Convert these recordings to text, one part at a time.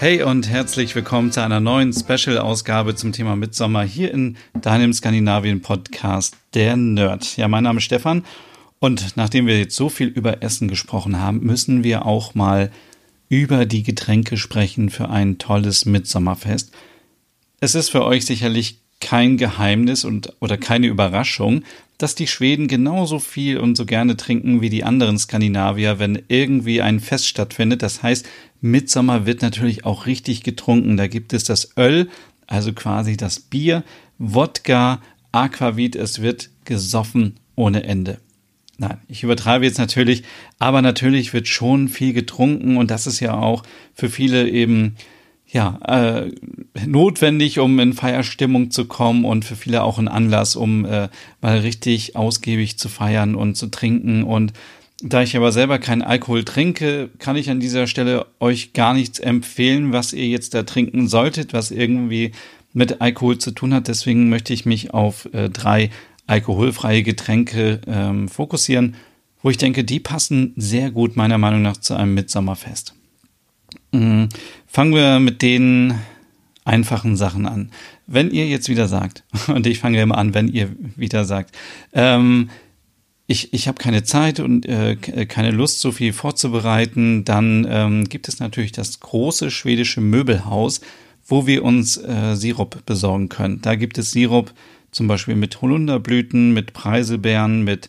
Hey und herzlich willkommen zu einer neuen Special-Ausgabe zum Thema Mitsommer hier in deinem Skandinavien-Podcast Der Nerd. Ja, mein Name ist Stefan und nachdem wir jetzt so viel über Essen gesprochen haben, müssen wir auch mal über die Getränke sprechen für ein tolles Mitsommerfest. Es ist für euch sicherlich kein Geheimnis und oder keine Überraschung, dass die Schweden genauso viel und so gerne trinken wie die anderen Skandinavier, wenn irgendwie ein Fest stattfindet. Das heißt, Mitsommer wird natürlich auch richtig getrunken. Da gibt es das Öl, also quasi das Bier, Wodka, Aquavit, es wird gesoffen ohne Ende. Nein, ich übertreibe jetzt natürlich, aber natürlich wird schon viel getrunken und das ist ja auch für viele eben ja, äh, notwendig, um in Feierstimmung zu kommen und für viele auch ein Anlass, um äh, mal richtig ausgiebig zu feiern und zu trinken. Und da ich aber selber keinen Alkohol trinke, kann ich an dieser Stelle euch gar nichts empfehlen, was ihr jetzt da trinken solltet, was irgendwie mit Alkohol zu tun hat. Deswegen möchte ich mich auf äh, drei alkoholfreie Getränke ähm, fokussieren, wo ich denke, die passen sehr gut meiner Meinung nach zu einem Mitsommerfest. Mhm. Fangen wir mit den einfachen Sachen an. Wenn ihr jetzt wieder sagt, und ich fange immer an, wenn ihr wieder sagt, ähm, ich, ich habe keine Zeit und äh, keine Lust, so viel vorzubereiten, dann ähm, gibt es natürlich das große schwedische Möbelhaus, wo wir uns äh, Sirup besorgen können. Da gibt es Sirup zum Beispiel mit Holunderblüten, mit Preiselbeeren, mit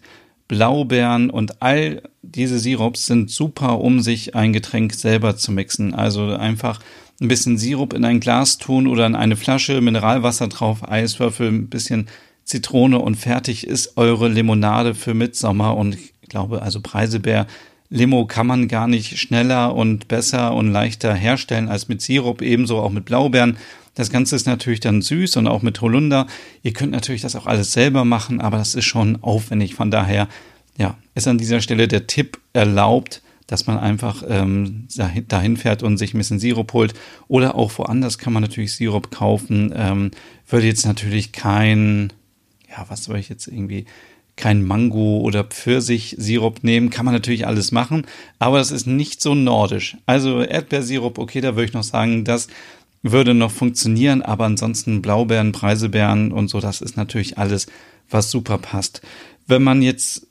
Blaubeeren und all diese Sirups sind super, um sich ein Getränk selber zu mixen. Also einfach ein bisschen Sirup in ein Glas tun oder in eine Flasche, Mineralwasser drauf, Eiswürfel, ein bisschen Zitrone und fertig ist eure Limonade für Mitsommer. Und ich glaube, also Preiselbeer Limo kann man gar nicht schneller und besser und leichter herstellen als mit Sirup, ebenso auch mit Blaubeeren. Das Ganze ist natürlich dann süß und auch mit Holunder. Ihr könnt natürlich das auch alles selber machen, aber das ist schon aufwendig. Von daher, ja, ist an dieser Stelle der Tipp erlaubt, dass man einfach ähm, dahin fährt und sich ein bisschen Sirup holt. Oder auch woanders kann man natürlich Sirup kaufen. Ähm, würde jetzt natürlich kein, ja, was soll ich jetzt irgendwie, kein Mango oder Pfirsich-Sirup nehmen, kann man natürlich alles machen, aber das ist nicht so nordisch. Also Erdbeersirup, okay, da würde ich noch sagen, dass würde noch funktionieren, aber ansonsten Blaubeeren, Preiselbeeren und so, das ist natürlich alles, was super passt. Wenn man jetzt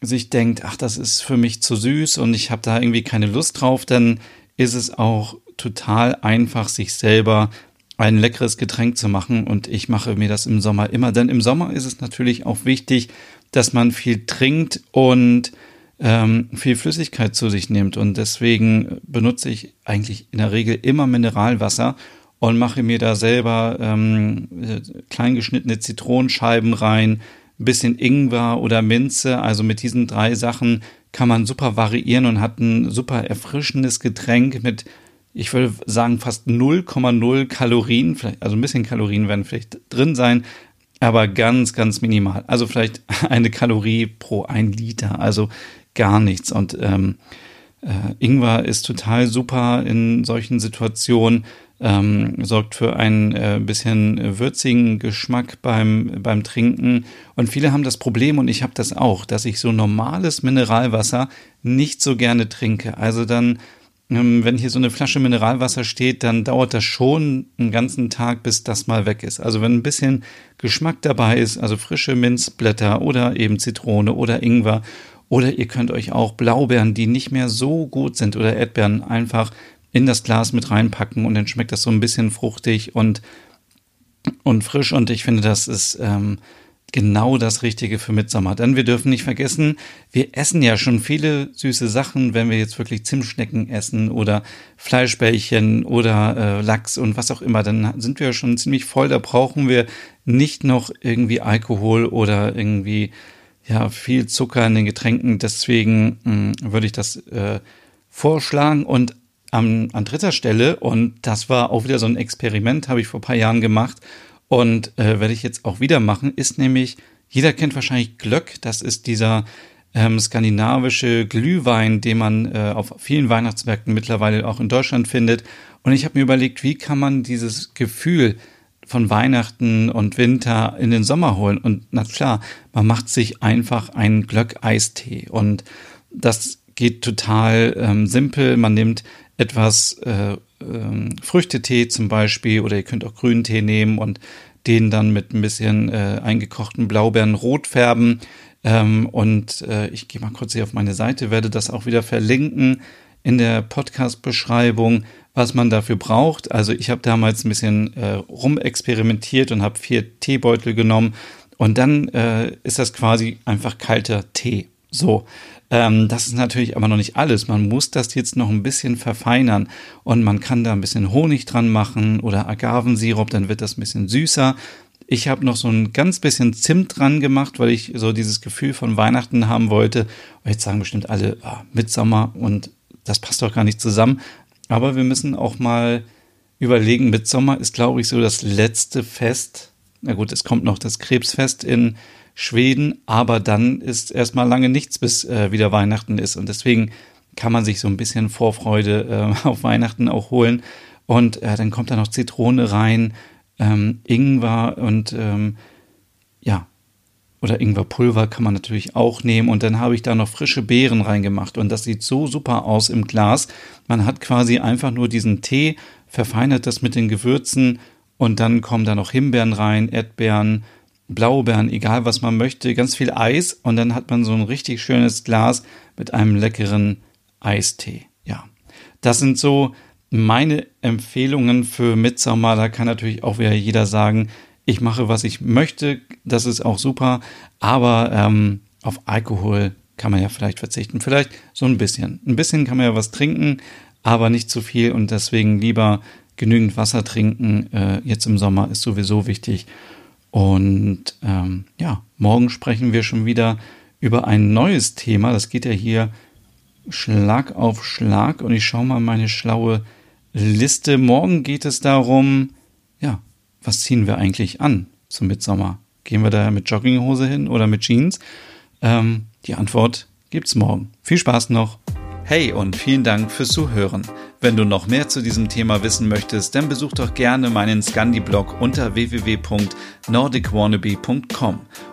sich denkt, ach, das ist für mich zu süß und ich habe da irgendwie keine Lust drauf, dann ist es auch total einfach, sich selber ein leckeres Getränk zu machen und ich mache mir das im Sommer immer, denn im Sommer ist es natürlich auch wichtig, dass man viel trinkt und ähm, viel Flüssigkeit zu sich nimmt. Und deswegen benutze ich eigentlich in der Regel immer Mineralwasser und mache mir da selber ähm, klein geschnittene Zitronenscheiben rein, ein bisschen Ingwer oder Minze. Also mit diesen drei Sachen kann man super variieren und hat ein super erfrischendes Getränk mit, ich würde sagen, fast 0,0 Kalorien. Vielleicht, also ein bisschen Kalorien werden vielleicht drin sein, aber ganz, ganz minimal. Also vielleicht eine Kalorie pro ein Liter. Also gar nichts. Und ähm, äh, Ingwer ist total super in solchen Situationen, ähm, sorgt für einen äh, bisschen würzigen Geschmack beim, beim Trinken. Und viele haben das Problem, und ich habe das auch, dass ich so normales Mineralwasser nicht so gerne trinke. Also dann, ähm, wenn hier so eine Flasche Mineralwasser steht, dann dauert das schon einen ganzen Tag, bis das mal weg ist. Also wenn ein bisschen Geschmack dabei ist, also frische Minzblätter oder eben Zitrone oder Ingwer oder ihr könnt euch auch Blaubeeren, die nicht mehr so gut sind, oder Erdbeeren einfach in das Glas mit reinpacken und dann schmeckt das so ein bisschen fruchtig und, und frisch. Und ich finde, das ist ähm, genau das Richtige für Mitsommer. Denn wir dürfen nicht vergessen, wir essen ja schon viele süße Sachen, wenn wir jetzt wirklich Zimtschnecken essen oder Fleischbällchen oder äh, Lachs und was auch immer, dann sind wir schon ziemlich voll. Da brauchen wir nicht noch irgendwie Alkohol oder irgendwie ja viel Zucker in den Getränken. Deswegen mh, hm, würde ich das äh, vorschlagen. Und am, an dritter Stelle, und das war auch wieder so ein Experiment, habe ich vor paar Jahren gemacht. Und äh, werde ich jetzt auch wieder machen, ist nämlich, jeder kennt wahrscheinlich Glöck, das ist dieser ähm, skandinavische Glühwein, den man äh, auf vielen Weihnachtsmärkten mittlerweile auch in Deutschland findet. Und ich habe mir überlegt, wie kann man dieses Gefühl von Weihnachten und Winter in den Sommer holen. Und na klar, man macht sich einfach einen Glöck-Eistee. Und das geht total ähm, simpel. Man nimmt etwas äh, ähm, Früchtetee zum Beispiel oder ihr könnt auch Grüntee nehmen und den dann mit ein bisschen äh, eingekochten Blaubeeren rot färben. Ähm, und äh, ich gehe mal kurz hier auf meine Seite, werde das auch wieder verlinken in der Podcast-Beschreibung, was man dafür braucht. Also ich habe damals ein bisschen äh, rumexperimentiert und habe vier Teebeutel genommen und dann äh, ist das quasi einfach kalter Tee. So, ähm, das ist natürlich aber noch nicht alles. Man muss das jetzt noch ein bisschen verfeinern und man kann da ein bisschen Honig dran machen oder Agavensirup, dann wird das ein bisschen süßer. Ich habe noch so ein ganz bisschen Zimt dran gemacht, weil ich so dieses Gefühl von Weihnachten haben wollte. Und jetzt sagen bestimmt alle, ah, Mitsommer und das passt doch gar nicht zusammen. Aber wir müssen auch mal überlegen, Mitsommer ist, glaube ich, so das letzte Fest. Na gut, es kommt noch das Krebsfest in Schweden, aber dann ist erstmal lange nichts, bis äh, wieder Weihnachten ist. Und deswegen kann man sich so ein bisschen Vorfreude äh, auf Weihnachten auch holen. Und äh, dann kommt da noch Zitrone rein, ähm, Ingwer und ähm, oder Ingwerpulver kann man natürlich auch nehmen. Und dann habe ich da noch frische Beeren reingemacht. Und das sieht so super aus im Glas. Man hat quasi einfach nur diesen Tee, verfeinert das mit den Gewürzen und dann kommen da noch Himbeeren rein, Erdbeeren, Blaubeeren, egal was man möchte, ganz viel Eis und dann hat man so ein richtig schönes Glas mit einem leckeren Eistee. Ja, das sind so meine Empfehlungen für Mitsommer. Da kann natürlich auch wieder jeder sagen, ich mache, was ich möchte. Das ist auch super. Aber ähm, auf Alkohol kann man ja vielleicht verzichten. Vielleicht so ein bisschen. Ein bisschen kann man ja was trinken, aber nicht zu viel und deswegen lieber genügend Wasser trinken. Äh, jetzt im Sommer ist sowieso wichtig. Und ähm, ja, morgen sprechen wir schon wieder über ein neues Thema. Das geht ja hier Schlag auf Schlag. Und ich schaue mal meine schlaue Liste. Morgen geht es darum, ja, was ziehen wir eigentlich an zum Mitsommer? Gehen wir da mit Jogginghose hin oder mit Jeans? Ähm, die Antwort gibt's morgen. Viel Spaß noch. Hey und vielen Dank fürs Zuhören. Wenn du noch mehr zu diesem Thema wissen möchtest, dann besuch doch gerne meinen Scandi-Blog unter www.nordicwannabe.com.